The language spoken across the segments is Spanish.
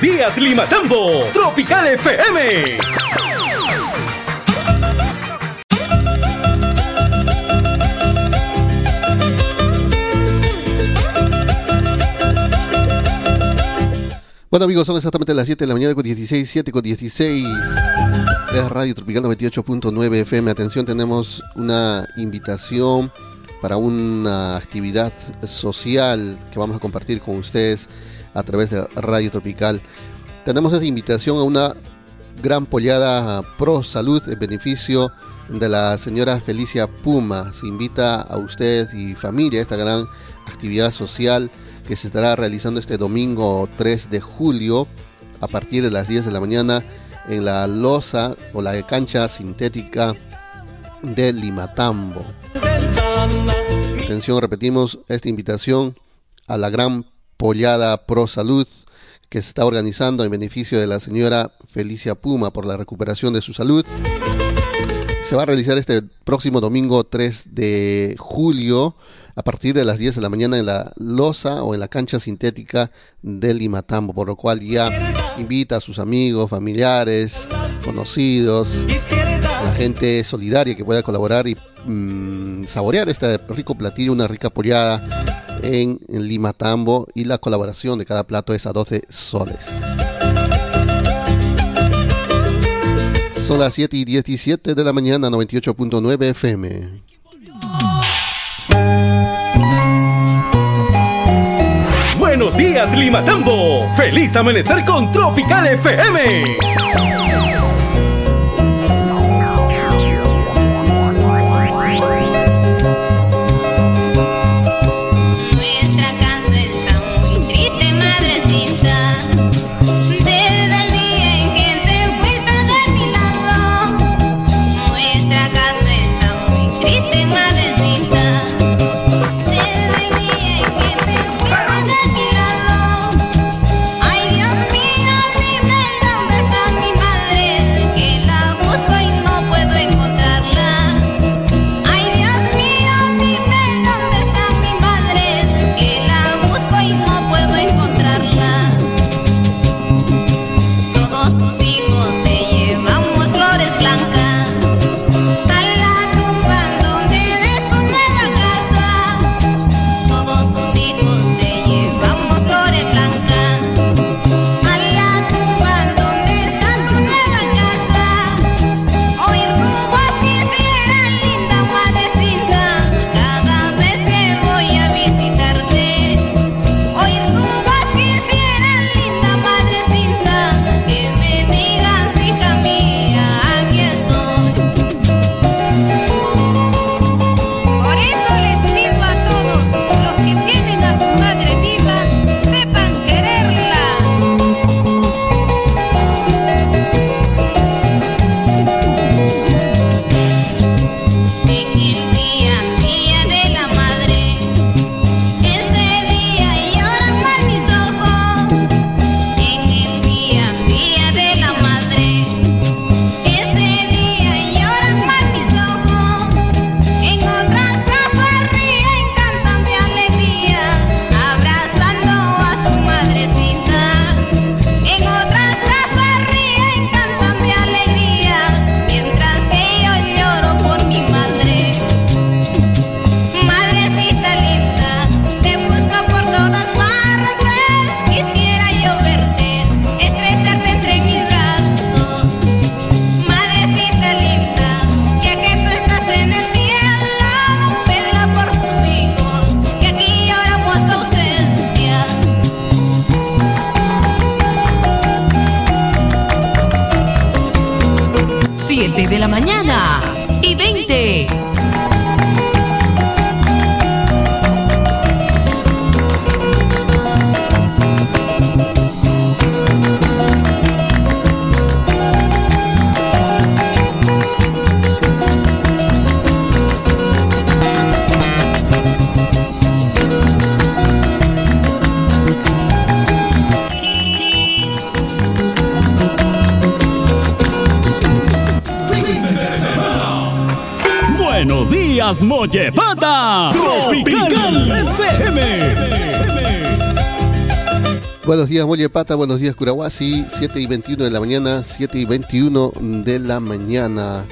Días, Limatambo. Tropical FM. Bueno amigos, son exactamente las 7 de la mañana con 16, 7 con 16. Es Radio Tropical 98.9 FM. Atención, tenemos una invitación para una actividad social que vamos a compartir con ustedes a través de Radio Tropical. Tenemos esta invitación a una gran pollada pro salud en beneficio de la señora Felicia Puma. Se invita a usted y familia a esta gran actividad social que se estará realizando este domingo 3 de julio a partir de las 10 de la mañana en la losa o la cancha sintética de Limatambo. Atención, repetimos esta invitación a la gran pollada pro salud que se está organizando en beneficio de la señora Felicia Puma por la recuperación de su salud. Se va a realizar este próximo domingo 3 de julio a partir de las 10 de la mañana en la losa o en la cancha sintética del Limatambo, por lo cual ya invita a sus amigos, familiares, conocidos, a la gente solidaria que pueda colaborar y mm, saborear este rico platillo, una rica pollada en, en Limatambo y la colaboración de cada plato es a 12 soles. Son las 7 y 17 de la mañana, 98.9 FM. Buenos días, Limatambo. Feliz amanecer con Tropical FM. Días, Mollepata. Buenos días, Curahuasi. 7 y 21 de la mañana. 7 y 21 de la mañana.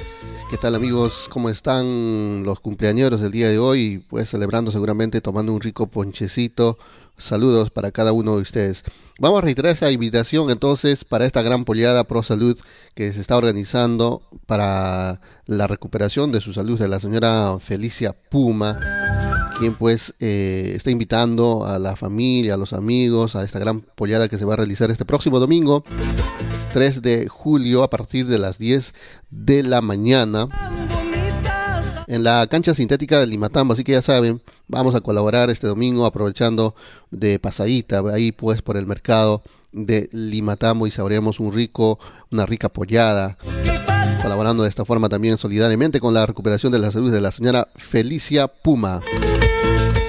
¿Qué tal amigos? ¿Cómo están los cumpleañeros del día de hoy? Pues celebrando seguramente, tomando un rico ponchecito. Saludos para cada uno de ustedes. Vamos a reiterar esa invitación entonces para esta gran poleada Pro Salud que se está organizando para la recuperación de su salud de la señora Felicia Puma, quien pues eh, está invitando a la familia, a los amigos, a esta gran poleada que se va a realizar este próximo domingo, 3 de julio, a partir de las 10 de la mañana en la cancha sintética de Limatambo, así que ya saben, vamos a colaborar este domingo aprovechando de pasadita ahí pues por el mercado de Limatambo y sabremos un rico, una rica pollada. Colaborando de esta forma también solidariamente con la recuperación de la salud de la señora Felicia Puma.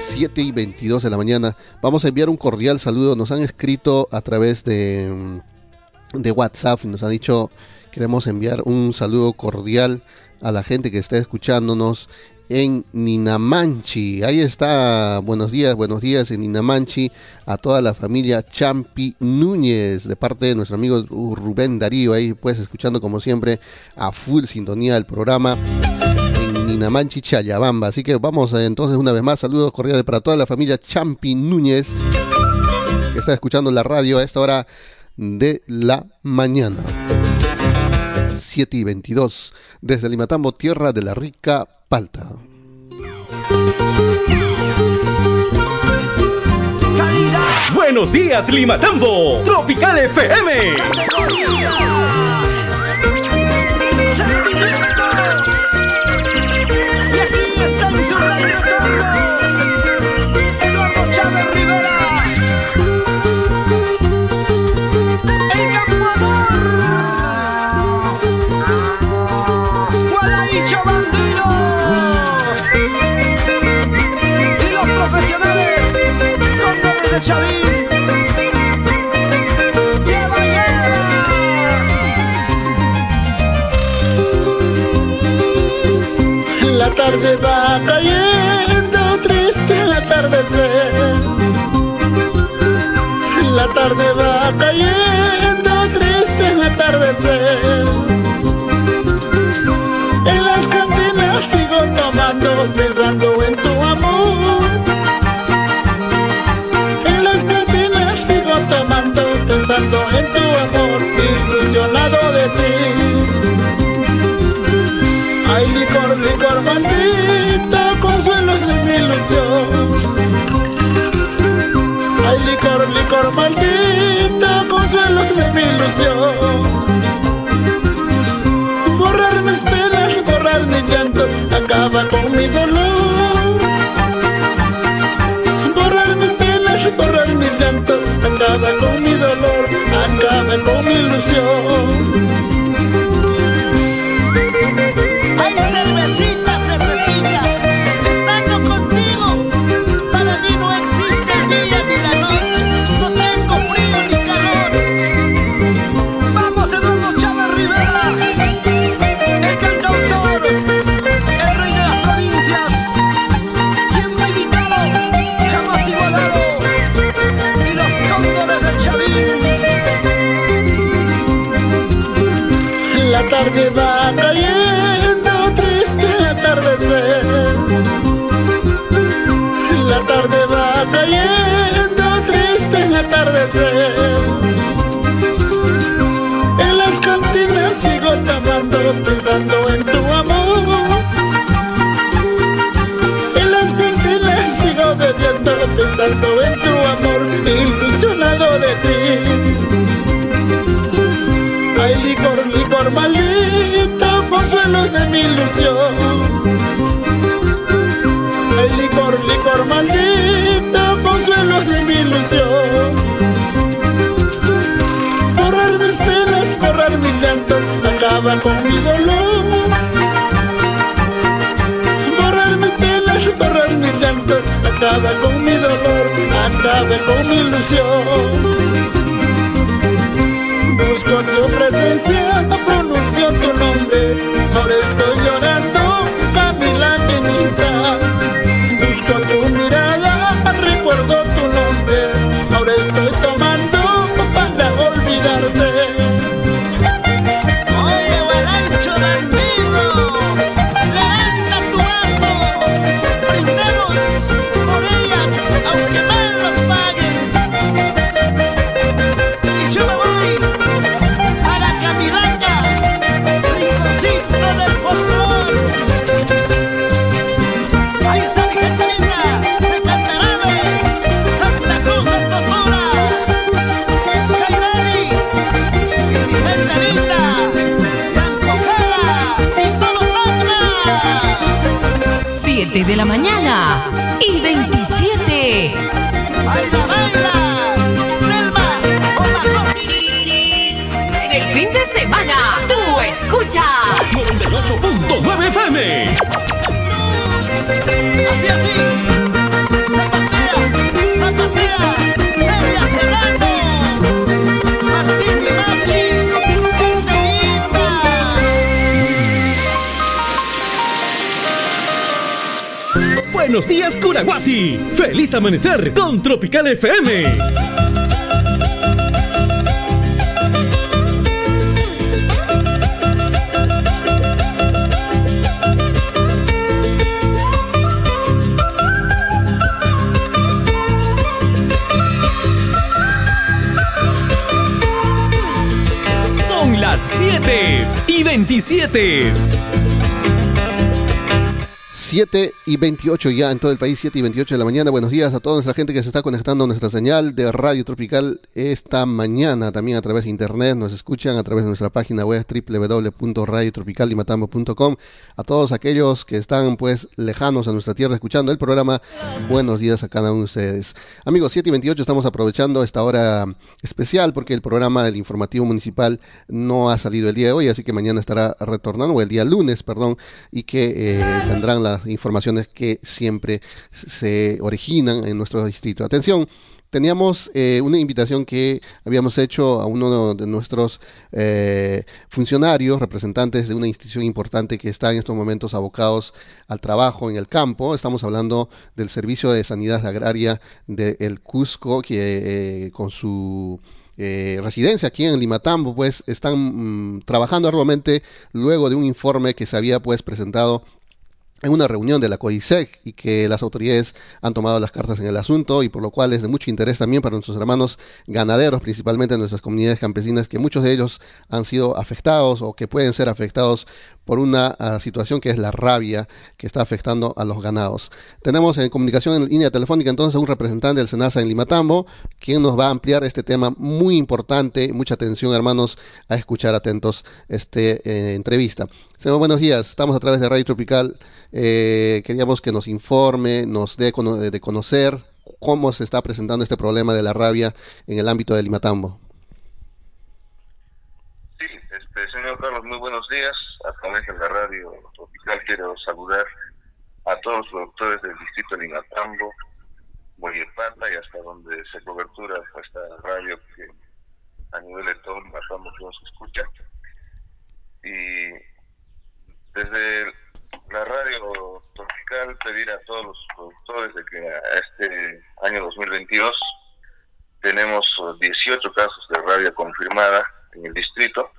7 y 22 de la mañana. Vamos a enviar un cordial saludo. Nos han escrito a través de, de WhatsApp. Nos ha dicho, queremos enviar un saludo cordial a la gente que está escuchándonos en Ninamanchi. Ahí está, buenos días, buenos días en Ninamanchi, a toda la familia Champi Núñez, de parte de nuestro amigo Rubén Darío, ahí pues escuchando como siempre a full sintonía del programa en Ninamanchi, Chayabamba. Así que vamos eh, entonces una vez más, saludos cordiales para toda la familia Champi Núñez, que está escuchando la radio a esta hora de la mañana. 7 y 22, desde Limatambo, tierra de la rica palta. Buenos días, Limatambo. Tropical FM. Let's go! Tarde va cayendo, triste atardecer. En las cantinas sigo tomando, licor maldito, consuelos de mi ilusión. Acaba con mi dolor. Borrar mis penas, borrar mis llantos, acaba con mi dolor, acaba con mi ilusión. De la mañana y 27. ¡Baila, baila! ¡Selma! ¡Opa, En el fin de semana, tú escuchas 98.9 FM. Buenos días, Curaguasi. Feliz amanecer con Tropical FM. Son las 7 y 27. 7 y 28 ya en todo el país, 7 y 28 de la mañana. Buenos días a toda nuestra gente que se está conectando a nuestra señal de Radio Tropical esta mañana. También a través de internet nos escuchan a través de nuestra página web www.radiotropicalimatambo.com. A todos aquellos que están pues lejanos a nuestra tierra escuchando el programa, buenos días a cada uno de ustedes. Amigos, 7 y 28 estamos aprovechando esta hora especial porque el programa del informativo municipal no ha salido el día de hoy, así que mañana estará retornando, o el día lunes, perdón, y que eh, tendrán las informaciones que siempre se originan en nuestro distrito. Atención, teníamos eh, una invitación que habíamos hecho a uno de nuestros eh, funcionarios, representantes de una institución importante que está en estos momentos abocados al trabajo en el campo. Estamos hablando del Servicio de Sanidad Agraria del Cusco, que eh, con su residencia aquí en Limatambo, pues están mm, trabajando arduamente luego de un informe que se había pues presentado en una reunión de la COISEC y que las autoridades han tomado las cartas en el asunto y por lo cual es de mucho interés también para nuestros hermanos ganaderos, principalmente en nuestras comunidades campesinas, que muchos de ellos han sido afectados o que pueden ser afectados por una uh, situación que es la rabia que está afectando a los ganados. Tenemos en comunicación en línea telefónica entonces a un representante del SENASA en Limatambo, quien nos va a ampliar este tema muy importante. Mucha atención, hermanos, a escuchar atentos esta eh, entrevista. Señor, buenos días. Estamos a través de Radio Tropical. Eh, queríamos que nos informe, nos dé cono de conocer cómo se está presentando este problema de la rabia en el ámbito de Limatambo. Sí, este, señor Carlos, muy buenos días. A través de la radio tropical quiero saludar a todos los productores del distrito de Limatambo, Boyepata y hasta donde se cobertura esta radio que a nivel de todo Limatambo que nos escucha. Y desde la radio tropical pedir a todos los productores de que a este año 2022 tenemos 18 casos de rabia confirmada en el distrito,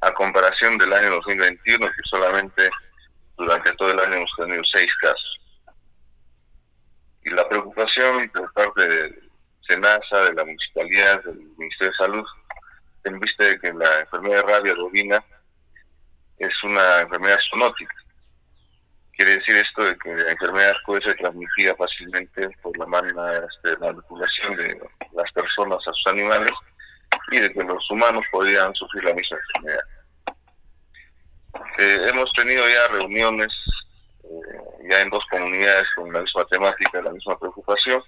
a comparación del año 2021 que solamente durante todo el año hemos tenido 6 casos. Y la preocupación por parte de SENASA, de la municipalidad, del Ministerio de Salud, en vista de que la enfermedad de rabia bovina es una enfermedad zoonótica. Quiere decir esto de que la enfermedad puede ser transmitida fácilmente por la este, manipulación de las personas a sus animales y de que los humanos podrían sufrir la misma enfermedad. Eh, hemos tenido ya reuniones eh, ya en dos comunidades con la misma temática, la misma preocupación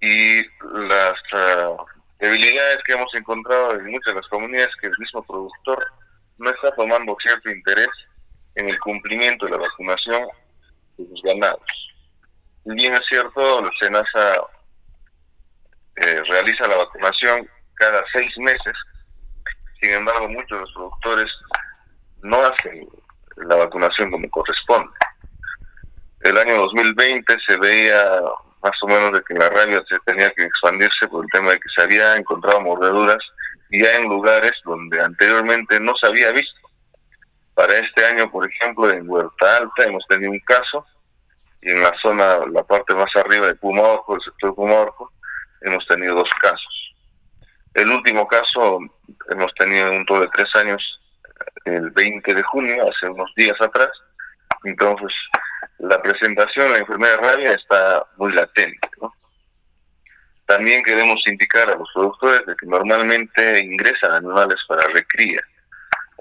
y las uh, debilidades que hemos encontrado en muchas de las comunidades que el mismo productor no está tomando cierto interés en el cumplimiento de la vacunación de sus ganados. Bien es cierto, la SENASA eh, realiza la vacunación cada seis meses, sin embargo muchos de los productores no hacen la vacunación como corresponde. El año 2020 se veía más o menos de que la rabia se tenía que expandirse por el tema de que se había encontrado mordeduras ya en lugares donde anteriormente no se había visto. Para este año, por ejemplo, en Huerta Alta hemos tenido un caso y en la zona, la parte más arriba de Pumaorco, el sector de Pumaorco, hemos tenido dos casos. El último caso hemos tenido un todo de tres años, el 20 de junio, hace unos días atrás. Entonces, la presentación de la enfermedad de rabia está muy latente. También queremos indicar a los productores de que normalmente ingresan animales para recría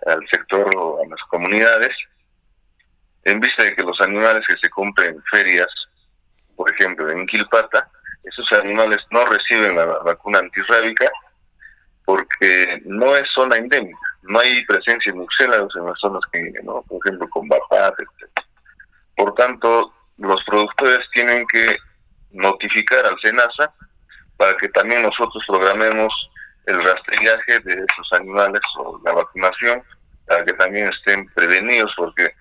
al sector o a las comunidades en vista de que los animales que se compren en ferias, por ejemplo, en Quilpata, esos animales no reciben la vacuna antirrábica porque no es zona endémica, no hay presencia de murciélagos en las zonas que, ¿no? por ejemplo, con Bapat, etc. Por tanto, los productores tienen que notificar al SENASA para que también nosotros programemos el rastrillaje de esos animales o la vacunación para que también estén prevenidos porque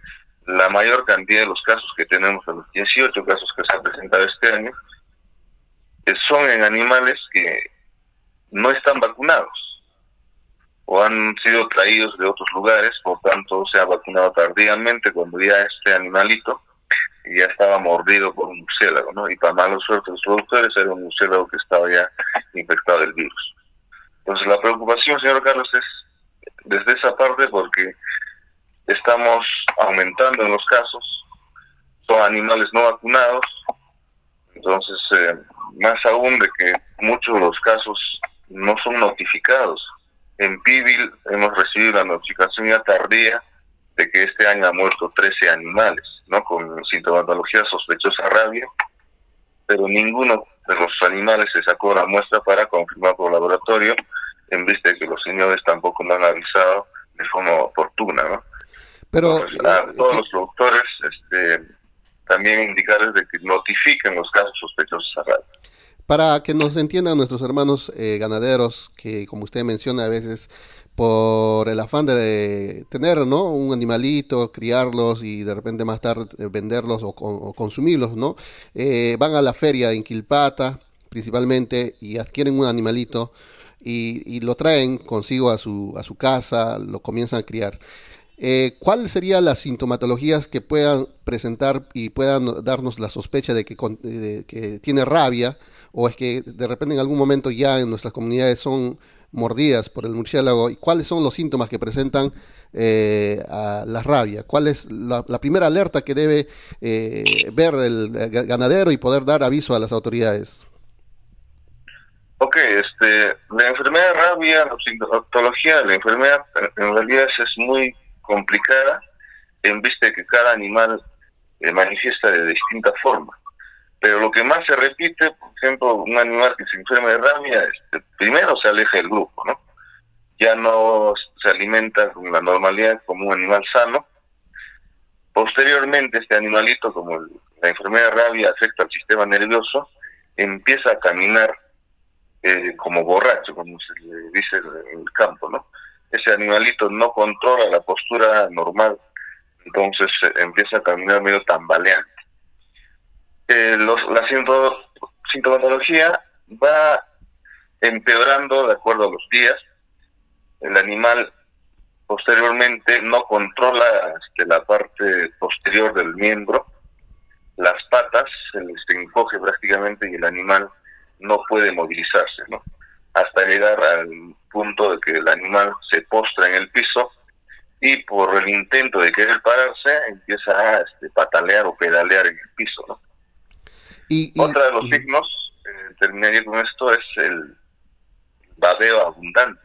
la mayor cantidad de los casos que tenemos, los 18 casos que se han presentado este año, eh, son en animales que no están vacunados o han sido traídos de otros lugares, por tanto se ha vacunado tardíamente cuando ya este animalito ya estaba mordido por un murciélago, ¿no? Y para mala suerte los productores era un murciélago que estaba ya infectado del virus. Entonces la preocupación, señor Carlos, es desde esa parte porque estamos aumentando en los casos, son animales no vacunados, entonces eh, más aún de que muchos de los casos no son notificados. En Pibil hemos recibido la notificación ya tardía de que este año han muerto 13 animales, ¿no? Con sintomatología sospechosa rabia, pero ninguno de los animales se sacó la muestra para confirmar por laboratorio, en vista de que los señores tampoco me han avisado de forma oportuna, ¿no? Pero Entonces, a todos los productores, este, también indicarles de que notifiquen los casos sospechosos a rabia. Para que nos entiendan nuestros hermanos eh, ganaderos, que como usted menciona a veces, por el afán de tener ¿no? un animalito, criarlos y de repente más tarde eh, venderlos o, con- o consumirlos, ¿no? Eh, van a la feria en Quilpata principalmente y adquieren un animalito y, lo traen consigo a su, a su casa, lo comienzan a criar. Eh, ¿Cuáles serían las sintomatologías que puedan presentar y puedan darnos la sospecha de que, de que tiene rabia o es que de repente en algún momento ya en nuestras comunidades son mordidas por el murciélago? ¿Y cuáles son los síntomas que presentan eh, a la rabia? ¿Cuál es la, primera alerta que debe eh, ver el ga- ganadero y poder dar aviso a las autoridades? Ok, este, la enfermedad de rabia, la sintomatología de la enfermedad en- realidad es, es muy complicada en vista de que cada animal eh, manifiesta de distinta forma. Pero lo que más se repite, por ejemplo, un animal que se enferma de rabia, este, primero se aleja del grupo, ¿no? Ya no se alimenta con la normalidad como un animal sano. Posteriormente, este animalito, como la enfermedad de rabia afecta al sistema nervioso, empieza a caminar eh, como borracho, como se le dice en el campo, ¿no? Ese animalito no controla la postura normal, entonces eh, empieza a caminar medio tambaleante. Eh, los- la sinto- sintomatología va empeorando de acuerdo a los días. El animal posteriormente no controla este, la parte posterior del miembro, las patas se les encoge prácticamente y el animal no puede movilizarse, ¿no? Hasta llegar al punto de que el animal se postra en el piso y por el intento de querer pararse empieza a este, patalear o pedalear en el piso, ¿no? Y, y- Otra de los signos, eh, terminaría con esto, es el babeo abundante.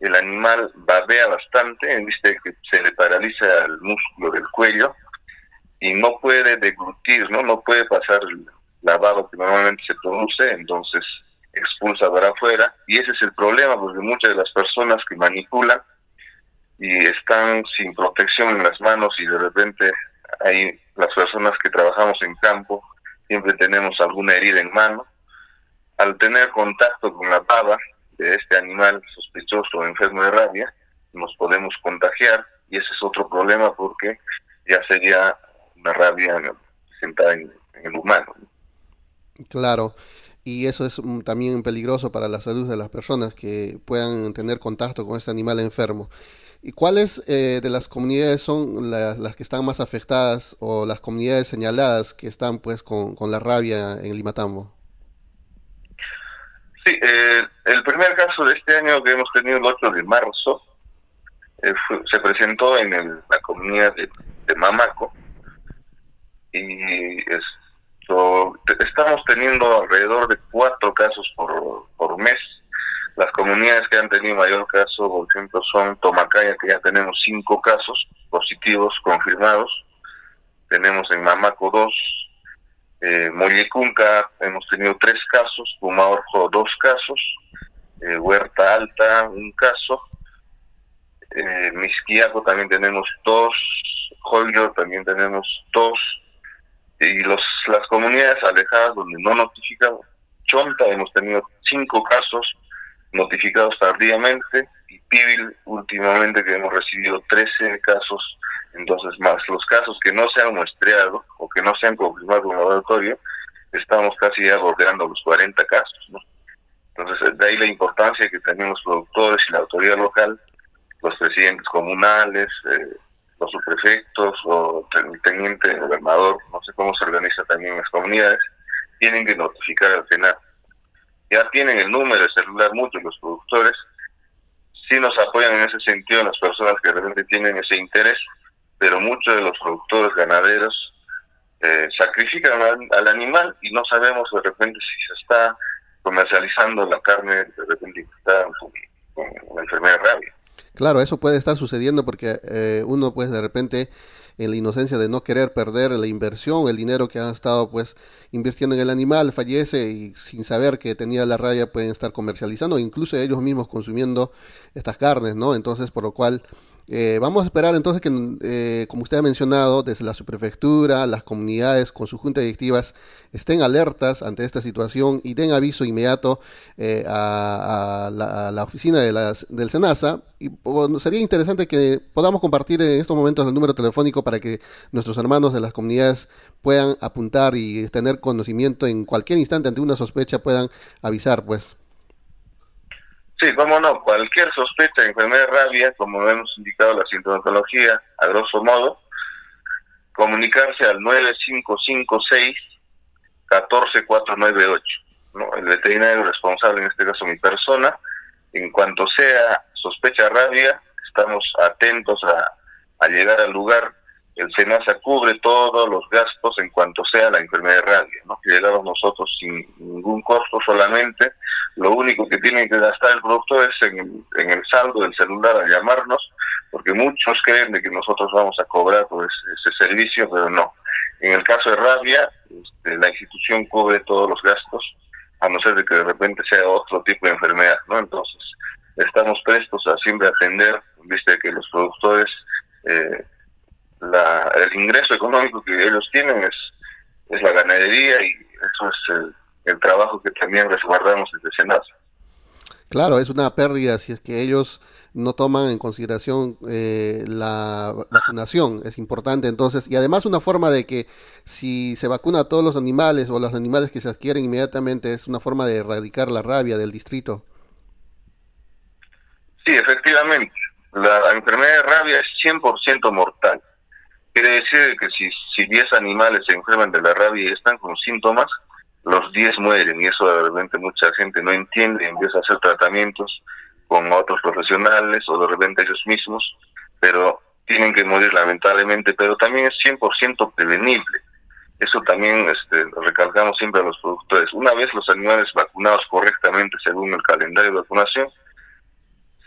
El animal babea bastante de que se le paraliza el músculo del cuello y no puede deglutir, ¿no? No puede pasar el lavado que normalmente se produce, entonces expulsa para afuera y ese es el problema porque muchas de las personas que manipulan y están sin protección en las manos y de repente hay las personas que trabajamos en campo siempre tenemos alguna herida en mano al tener contacto con la baba de este animal sospechoso o enfermo de rabia nos podemos contagiar y ese es otro problema porque ya sería una rabia presentada en, en el humano Claro, y eso es mm, también peligroso para la salud de las personas que puedan tener contacto con este animal enfermo. ¿Y cuáles eh, de las comunidades son la- las que están más afectadas o las comunidades señaladas que están pues con, con la rabia en Limatambo? Sí, eh, el primer caso de este año que hemos tenido el 8 de marzo eh, se presentó en el- la comunidad de, Mamaco y estamos teniendo alrededor de cuatro casos por, por mes. Las comunidades que han tenido mayor caso, por ejemplo, son Tomacaya, que ya tenemos cinco casos positivos confirmados, tenemos en Mamaco dos, eh, Mollecunca hemos tenido tres casos, Pumaorjo dos casos, eh, Huerta Alta un caso, eh, Misquiaco también tenemos dos, Joyo también tenemos dos, y los las comunidades alejadas donde no notificamos, Chonta hemos tenido cinco casos notificados tardíamente y Pibil últimamente que hemos recibido 13 casos, entonces más los casos que no se han muestreado o que no se han confirmado en el laboratorio, estamos casi ya bordeando los 40 casos. Entonces de ahí la importancia que también los productores y la autoridad local, los presidentes comunales, eh, los subprefectos o el teniente gobernador, no sé cómo se organiza también las comunidades, tienen que notificar al Senado. Ya tienen el número de celular muchos los productores, sí nos apoyan en ese sentido las personas que realmente tienen ese interés, pero muchos de los productores ganaderos eh, sacrifican al, al, animal y no sabemos de repente si se está comercializando la carne de repente está con, la enfermedad de rabia. Claro, eso puede estar sucediendo porque eh, uno pues de repente en la inocencia de no querer perder la inversión, el dinero que han estado pues invirtiendo en el animal, fallece y sin saber que tenía la raya pueden estar comercializando, incluso ellos mismos consumiendo estas carnes, ¿no? Entonces, por lo cual eh, vamos a esperar entonces que, eh, como usted ha mencionado, desde la subprefectura, las comunidades con sus juntas directivas estén alertas ante esta situación y den aviso inmediato eh, a, la, oficina de las, del SENASA. Y sería interesante que podamos compartir en estos momentos el número telefónico para que nuestros hermanos de las comunidades puedan apuntar y tener conocimiento en cualquier instante ante una sospecha, puedan avisar, pues. Sí, cómo no, cualquier sospecha de enfermedad de rabia, como hemos indicado la sintomatología, a grosso modo, comunicarse al 9556-14498. ¿no? El veterinario responsable, en este caso mi persona, en cuanto sea sospecha rabia, estamos atentos a, a llegar al lugar el SENASA cubre todos los gastos en cuanto sea la enfermedad de rabia, ¿no? Llegamos nosotros sin ningún costo solamente, lo único que tienen que gastar el productor es en, en, el saldo del celular a llamarnos, porque muchos creen de que nosotros vamos a cobrar por ese, ese servicio, pero no. En el caso de rabia, este, la institución cubre todos los gastos, a no ser de que de repente sea otro tipo de enfermedad, ¿no? Entonces, estamos prestos a siempre atender, viste que los productores eh, la, el ingreso económico que ellos tienen es, es la ganadería y eso es el, el trabajo que también resguardamos desde Senasa. Claro, es una pérdida si es que ellos no toman en consideración eh, la vacunación, es importante entonces, y además una forma de que si se vacuna a todos los animales o los animales que se adquieren inmediatamente es una forma de erradicar la rabia del distrito. Sí, efectivamente, la enfermedad de rabia es 100% mortal. Quiere decir que si, si 10 animales se enferman de la rabia y están con síntomas, los 10 mueren y eso de repente mucha gente no entiende empieza a hacer tratamientos con otros profesionales o de repente ellos mismos, pero tienen que morir lamentablemente, pero también es 100% prevenible. Eso también este, recalcamos siempre a los productores. Una vez los animales vacunados correctamente según el calendario de vacunación,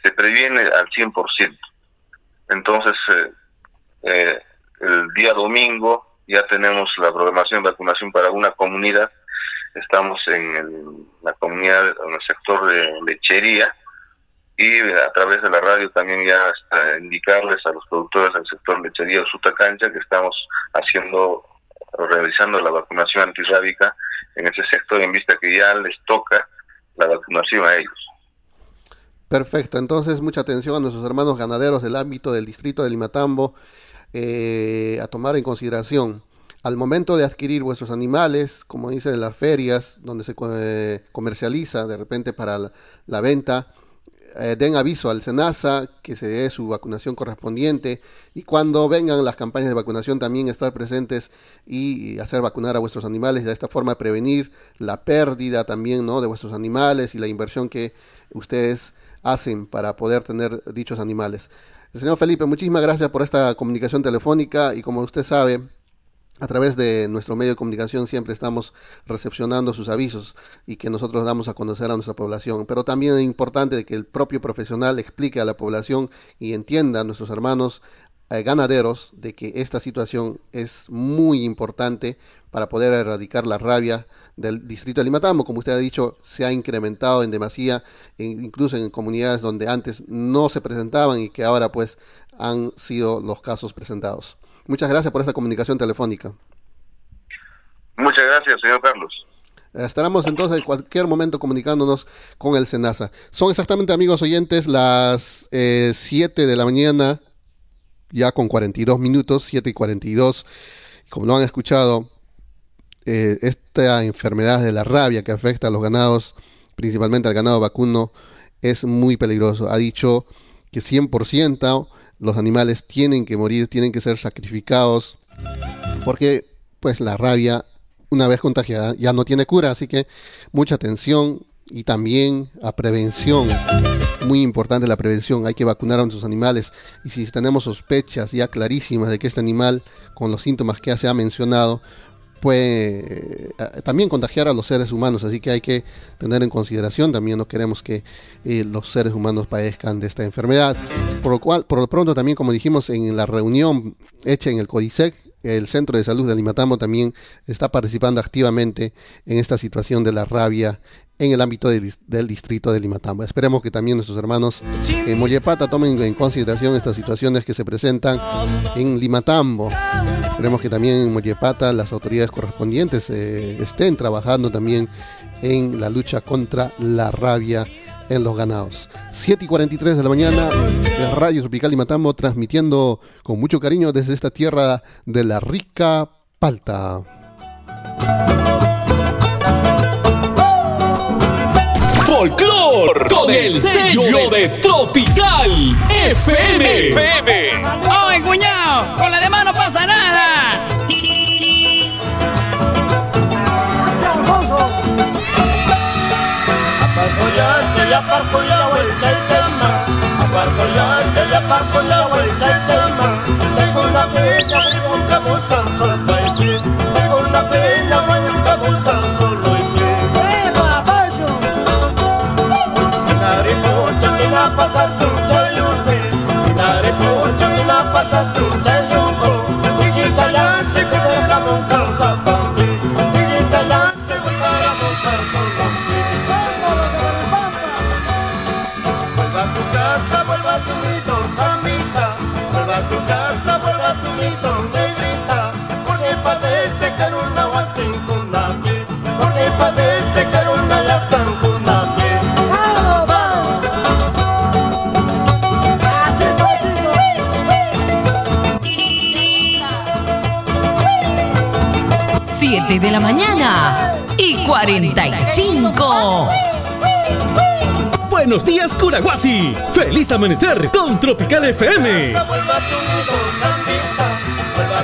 se previene al 100%. Entonces, eh, eh, el día domingo ya tenemos la programación de vacunación para una comunidad. Estamos en el, la comunidad, en el sector de lechería y a través de la radio también ya hasta indicarles a los productores del sector lechería o Sutacancha que estamos haciendo, realizando la vacunación antirrábica en ese sector en vista que ya les toca la vacunación a ellos. Perfecto, entonces mucha atención a nuestros hermanos ganaderos del ámbito del distrito de Limatambo eh, a tomar en consideración. Al momento de adquirir vuestros animales, como dicen en las ferias, donde se eh, comercializa de repente para la, la venta, eh, den aviso al SENASA que se dé su vacunación correspondiente y cuando vengan las campañas de vacunación también estar presentes y hacer vacunar a vuestros animales de esta forma prevenir la pérdida también ¿no? de vuestros animales y la inversión que ustedes hacen para poder tener dichos animales. Señor Felipe, muchísimas gracias por esta comunicación telefónica y como usted sabe, a través de nuestro medio de comunicación siempre estamos recepcionando sus avisos y que nosotros damos a conocer a nuestra población. Pero también es importante que el propio profesional explique a la población y entienda a nuestros hermanos eh, ganaderos de que esta situación es muy importante para poder erradicar la rabia del distrito de Limatambo. Como usted ha dicho, se ha incrementado en demasía, en- incluso en comunidades donde antes no se presentaban y que ahora pues han sido los casos presentados. Muchas gracias por esta comunicación telefónica. Muchas gracias, señor Carlos. Estaremos entonces en cualquier momento comunicándonos con el SENASA. Son exactamente, amigos oyentes, las 7 de la mañana, ya con 42 minutos, 7 y 42. Como lo han escuchado, eh, esta enfermedad de la rabia que afecta a los ganados, principalmente al ganado vacuno, es muy peligroso. Ha dicho que 100% los animales tienen que morir, tienen que ser sacrificados, porque pues la rabia una vez contagiada ya no tiene cura, así que mucha atención y también a prevención. Muy importante la prevención, hay que vacunar a nuestros animales y si tenemos sospechas ya clarísimas de que este animal con los síntomas que ya se ha mencionado puede eh, también contagiar a los seres humanos, así que hay que tener en consideración, también no queremos que eh, los seres humanos padezcan de esta enfermedad, por lo cual, por lo pronto también como dijimos en la reunión hecha en el CODISEC, el Centro de Salud de Limatambo también está participando activamente en esta situación de la rabia en el ámbito del, distrito de Limatambo. Esperemos que también nuestros hermanos en Mollepata tomen en consideración estas situaciones que se presentan en Limatambo. Esperemos que también en Mollepata las autoridades correspondientes eh, estén trabajando también en la lucha contra la rabia en los ganados. 7 y 43 de la mañana, de Radio Tropical Limatambo, transmitiendo con mucho cariño desde esta tierra de la rica palta. Folklor con el sello de Tropical FM. FM. ¡Oye, cuñado! ¡Con la demás no pasa nada! Ya, aparco ya, vuelta y tema. Aparco ya, ya aparco ya, vuelta y tema. 7 de la mañana y 45. Buenos días, Curaguasi. Feliz amanecer con Tropical FM. Vuelva a tu nido, Samita. Vuelva a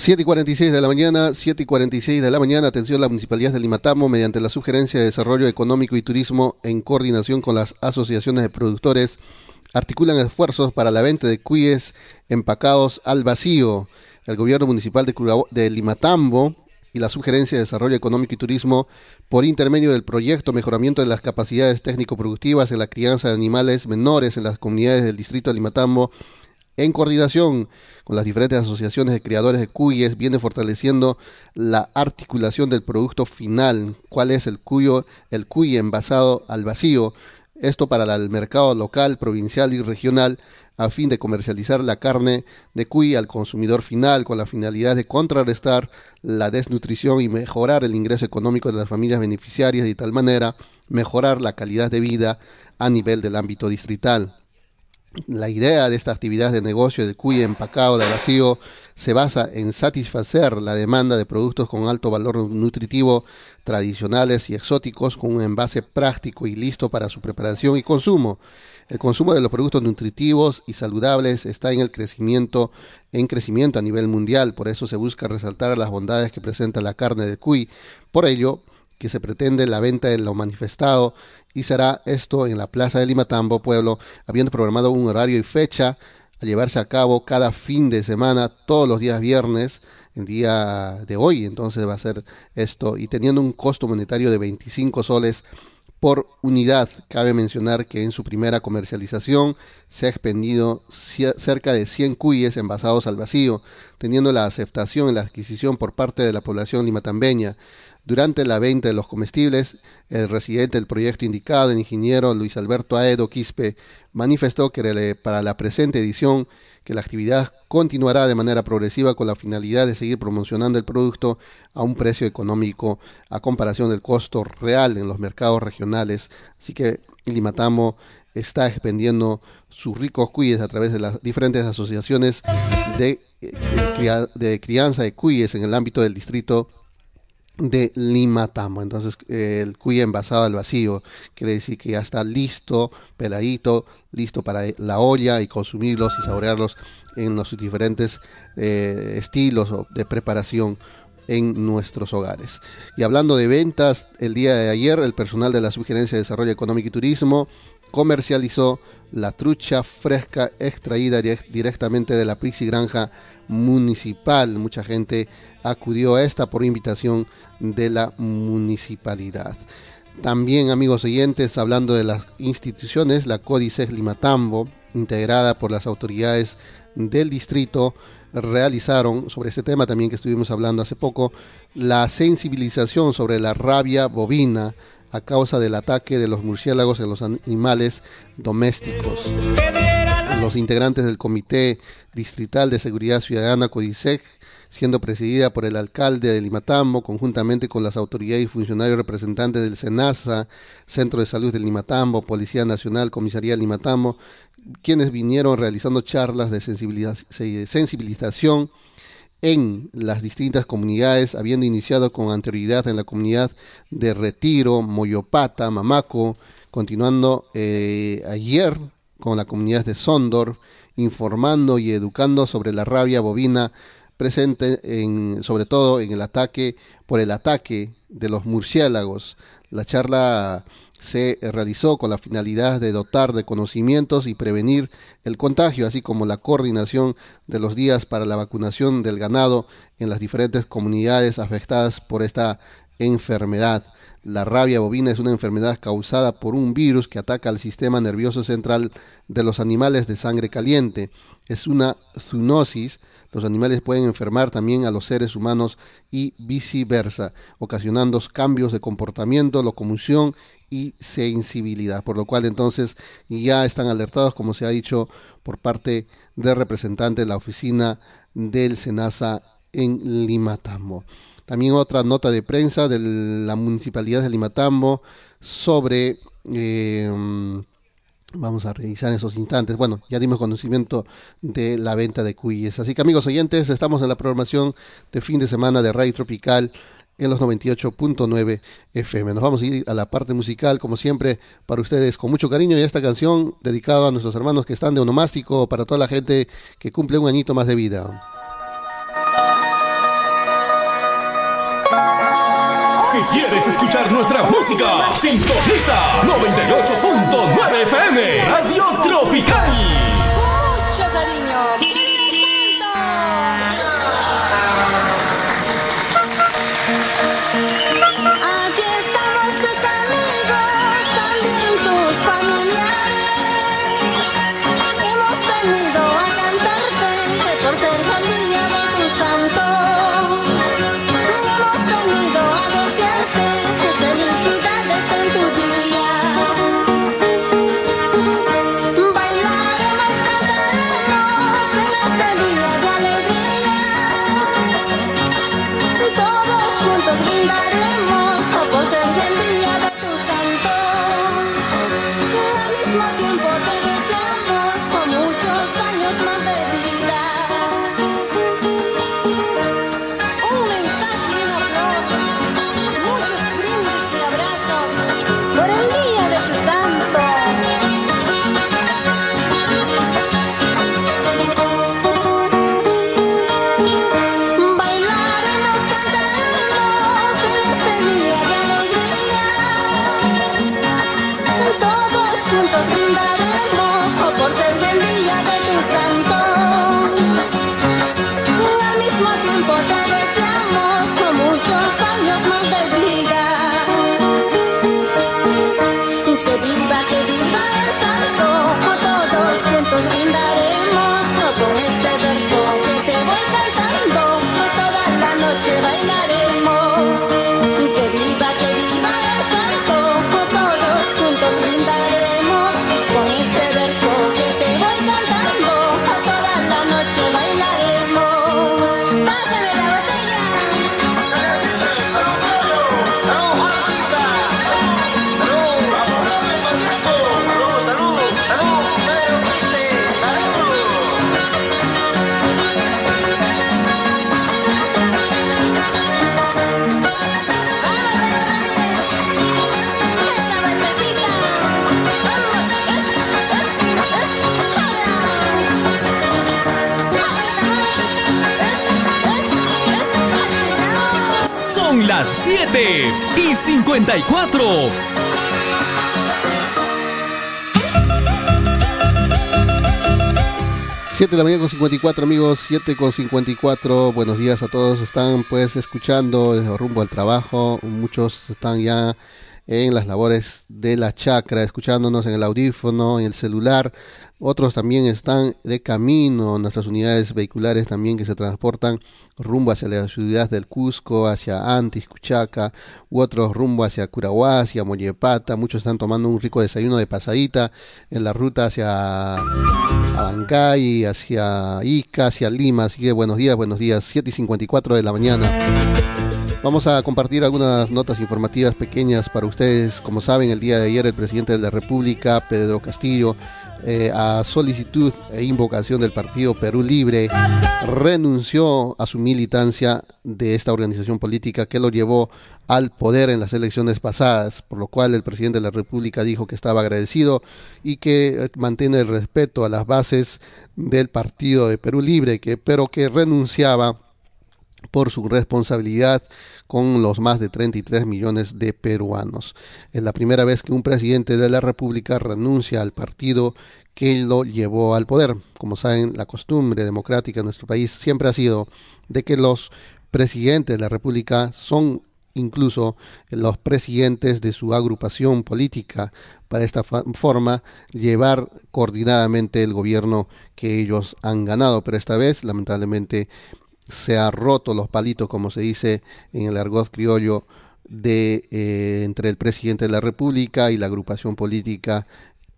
7 y 46 de la mañana, 7 y 46 de la mañana, atención la Municipalidad de Limatamo mediante la Sugerencia de Desarrollo Económico y Turismo en coordinación con las asociaciones de productores articulan esfuerzos para la venta de cuyes empacados al vacío. El gobierno municipal de, de Limatambo y la Sugerencia de Desarrollo Económico y Turismo, por intermedio del proyecto Mejoramiento de las Capacidades Técnico-Productivas en la Crianza de Animales Menores en las comunidades del distrito de Limatambo, en coordinación con las diferentes asociaciones de criadores de cuyes, viene fortaleciendo la articulación del producto final, cuál es el cuyo, el cuy envasado al vacío, esto para el mercado local, provincial y regional, a fin de comercializar la carne de cuy al consumidor final con la finalidad de contrarrestar la desnutrición y mejorar el ingreso económico de las familias beneficiarias y de tal manera mejorar la calidad de vida a nivel del ámbito distrital. La idea de esta actividad de negocio de cuy empacado de vacío se basa en satisfacer la demanda de productos con alto valor nutritivo, tradicionales y exóticos, con un envase práctico y listo para su preparación y consumo. El consumo de los productos nutritivos y saludables está en el crecimiento, en crecimiento a nivel mundial, por eso se busca resaltar las bondades que presenta la carne de cuy. Por ello, que se pretende la venta de lo manifestado y será esto en la Plaza de Limatambo, pueblo, habiendo programado un horario y fecha a llevarse a cabo cada fin de semana, todos los días viernes, el día de hoy, entonces va a ser esto, y teniendo un costo monetario de 25 soles por unidad. Cabe mencionar que en su primera comercialización se ha expendido cerca de 100 cuyes envasados al vacío, teniendo la aceptación en la adquisición por parte de la población limatambeña. Durante la venta de los comestibles, el residente del proyecto indicado, el ingeniero Luis Alberto Aedo Quispe, manifestó que para la presente edición que la actividad continuará de manera progresiva con la finalidad de seguir promocionando el producto a un precio económico a comparación del costo real en los mercados regionales. Así que Limatamo está expendiendo sus ricos cuyes a través de las diferentes asociaciones de, de crianza de cuyes en el ámbito del distrito de Lima Tambo. Entonces, el cuy envasado al vacío quiere decir que ya está listo, peladito, listo para la olla y consumirlos y saborearlos en los diferentes eh, estilos de preparación en nuestros hogares. Y hablando de ventas, el día de ayer el personal de la Subgerencia de Desarrollo Económico y Turismo comercializó la trucha fresca extraída directamente de la Pixi Granja Municipal. Mucha gente acudió a esta por invitación de la municipalidad. También, amigos oyentes, hablando de las instituciones, la Códice Limatambo, integrada por las autoridades del distrito, realizaron sobre este tema también que estuvimos hablando hace poco, la sensibilización sobre la rabia bovina a causa del ataque de los murciélagos en los animales domésticos. Los integrantes del Comité Distrital de Seguridad Ciudadana CODISEC, siendo presidida por el alcalde de Limatambo, conjuntamente con las autoridades y funcionarios representantes del SENASA, Centro de Salud de Limatambo, Policía Nacional, Comisaría Limatambo, quienes vinieron realizando charlas de sensibilización en las distintas comunidades, habiendo iniciado con anterioridad en la comunidad de Retiro, Moyopata, Mamaco, continuando eh, ayer con la comunidad de Sondor, informando y educando sobre la rabia bovina presente en, sobre todo en el ataque por el ataque de los murciélagos. La charla se realizó con la finalidad de dotar de conocimientos y prevenir el contagio, así como la coordinación de los días para la vacunación del ganado en las diferentes comunidades afectadas por esta enfermedad. La rabia bovina es una enfermedad causada por un virus que ataca al sistema nervioso central de los animales de sangre caliente. Es una zoonosis. Los animales pueden enfermar también a los seres humanos y viceversa, ocasionando cambios de comportamiento, locomoción y sensibilidad, por lo cual entonces ya están alertados, como se ha dicho por parte del representante de la oficina del SENASA en Limatambo. También otra nota de prensa de la municipalidad de Limatambo sobre... Eh, Vamos a revisar esos instantes. Bueno, ya dimos conocimiento de la venta de cuyes. Así que amigos oyentes, estamos en la programación de fin de semana de Radio Tropical en los 98.9 FM. Nos vamos a ir a la parte musical, como siempre, para ustedes con mucho cariño. Y esta canción dedicada a nuestros hermanos que están de onomástico, para toda la gente que cumple un añito más de vida. Si quieres escuchar nuestra música, sintoniza 98.9 FM, Radio Tropical. 7 y 54. Siete de la mañana con 54 amigos, 7 con 54, buenos días a todos, están pues escuchando desde rumbo al trabajo, muchos están ya en las labores de la chacra, escuchándonos en el audífono, en el celular, otros también están de camino, nuestras unidades vehiculares también que se transportan rumbo hacia la ciudad del Cusco, hacia Antis, Cuchaca, u otros rumbo hacia Curahuá, hacia Mollepata. Muchos están tomando un rico desayuno de pasadita en la ruta hacia Abancay, hacia Ica, hacia Lima. Así que buenos días, buenos días, 7 y 54 de la mañana. Vamos a compartir algunas notas informativas pequeñas para ustedes. Como saben, el día de ayer el presidente de la República, Pedro Castillo, eh, a solicitud e invocación del partido Perú Libre, renunció a su militancia de esta organización política que lo llevó al poder en las elecciones pasadas, por lo cual el presidente de la República dijo que estaba agradecido y que eh, mantiene el respeto a las bases del partido de Perú Libre, que, pero que renunciaba por su responsabilidad con los más de 33 millones de peruanos. Es la primera vez que un presidente de la República renuncia al partido que lo llevó al poder. Como saben, la costumbre democrática en nuestro país siempre ha sido de que los presidentes de la República son incluso los presidentes de su agrupación política para esta forma llevar coordinadamente el gobierno que ellos han ganado pero esta vez lamentablemente se ha roto los palitos, como se dice en el argot criollo, de eh, entre el presidente de la República y la agrupación política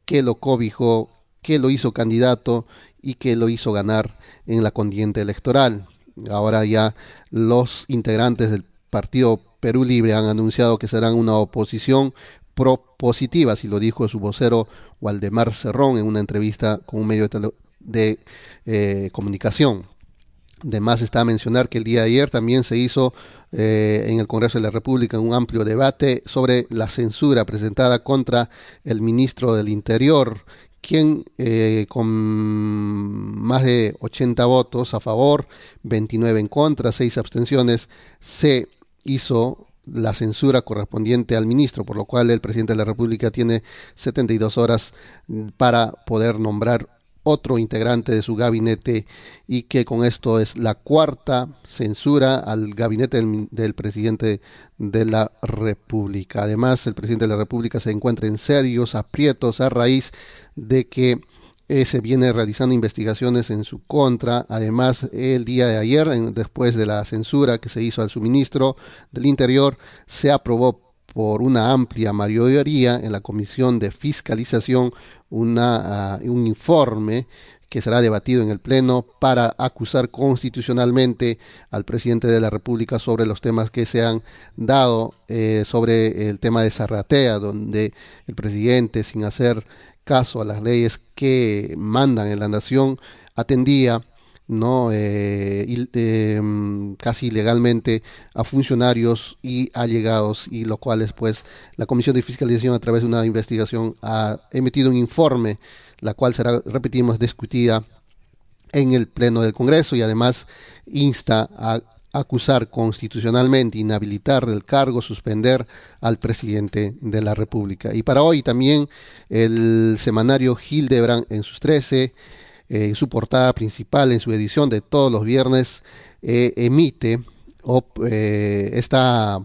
que lo cobijó, que lo hizo candidato y que lo hizo ganar en la contienda electoral. Ahora ya los integrantes del Partido Perú Libre han anunciado que serán una oposición propositiva, así lo dijo su vocero Waldemar Cerrón en una entrevista con un medio de, de eh, comunicación. Además está a mencionar que el día de ayer también se hizo eh, en el Congreso de la República un amplio debate sobre la censura presentada contra el ministro del Interior, quien eh, con más de 80 votos a favor, 29 en contra, 6 abstenciones, se hizo la censura correspondiente al ministro, por lo cual el presidente de la República tiene 72 horas para poder nombrar otro integrante de su gabinete y que con esto es la cuarta censura al gabinete del, presidente de la República. Además, el presidente de la República se encuentra en serios aprietos a raíz de que eh, se viene realizando investigaciones en su contra. Además, el día de ayer, en, después de la censura que se hizo al suministro del Interior, se aprobó por una amplia mayoría en la Comisión de Fiscalización una, uh, un informe que será debatido en el Pleno para acusar constitucionalmente al presidente de la República sobre los temas que se han dado eh, sobre el tema de Zarratea, donde el presidente, sin hacer caso a las leyes que mandan en la nación, atendía no eh, eh, casi ilegalmente a funcionarios y allegados y los cuales pues la comisión de fiscalización a través de una investigación ha emitido un informe la cual será repetimos discutida en el pleno del Congreso y además insta a acusar constitucionalmente, inhabilitar del cargo, suspender al presidente de la República. Y para hoy también el semanario Hildebrand en sus 13 eh, en su portada principal, en su edición de todos los viernes, eh, emite eh, esta,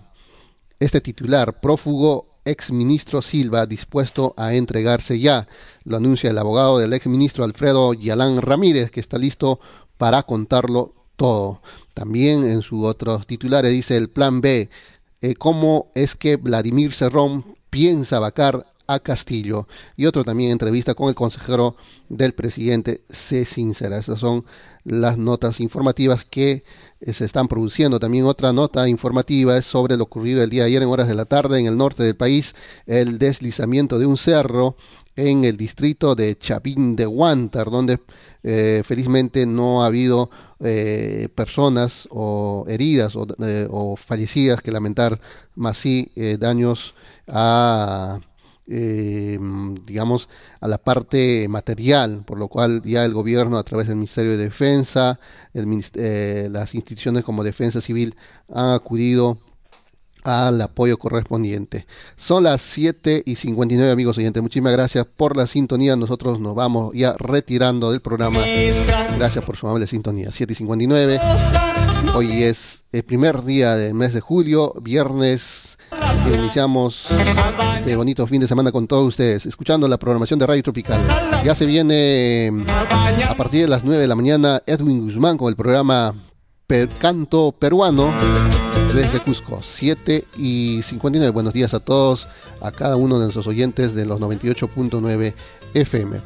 este titular, prófugo exministro Silva dispuesto a entregarse ya. Lo anuncia el abogado del exministro Alfredo Yalán Ramírez, que está listo para contarlo todo. También en su otros titulares dice el plan B, cómo es que Vladimir Cerrón piensa vacar a Castillo. Y otro también entrevista con el consejero del presidente, C. Sincera. Esas son las notas informativas que eh, se están produciendo. También otra nota informativa es sobre lo ocurrido el día de ayer en horas de la tarde en el norte del país, el deslizamiento de un cerro en el distrito de Chapín de Huántar, donde eh, felizmente no ha habido eh, personas o heridas o, o, fallecidas que lamentar, más sí daños a eh, digamos, a la parte material, por lo cual ya el gobierno a través del Ministerio de Defensa, el, eh, las instituciones como Defensa Civil han acudido al apoyo correspondiente. Son las 7 y 59 amigos oyentes. Muchísimas gracias por la sintonía. Nosotros nos vamos ya retirando del programa. Gracias por su amable sintonía. 7 y 59. Hoy es el primer día del mes de julio, viernes. Iniciamos este bonito fin de semana con todos ustedes, escuchando la programación de Radio Tropical. Ya se viene a partir de las 9 de la mañana Edwin Guzmán con el programa Per- Canto Peruano desde Cusco, 7 y 59. Buenos días a todos, a cada uno de nuestros oyentes de los 98.9 FM.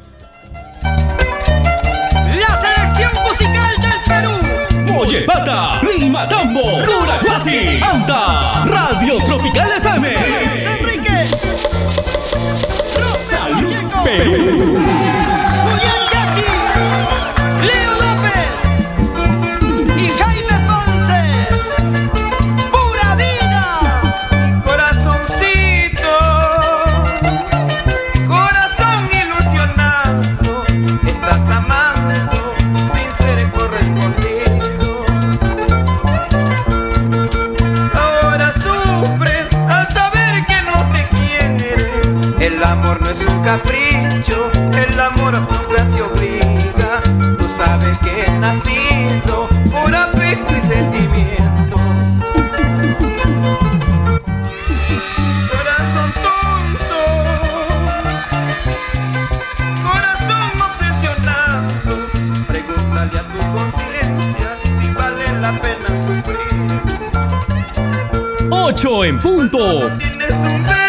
Oye, Bata, Lima Tambo, Curahuasi, Anta, Radio Tropical FM. Enrique. Perú. 8 en punto.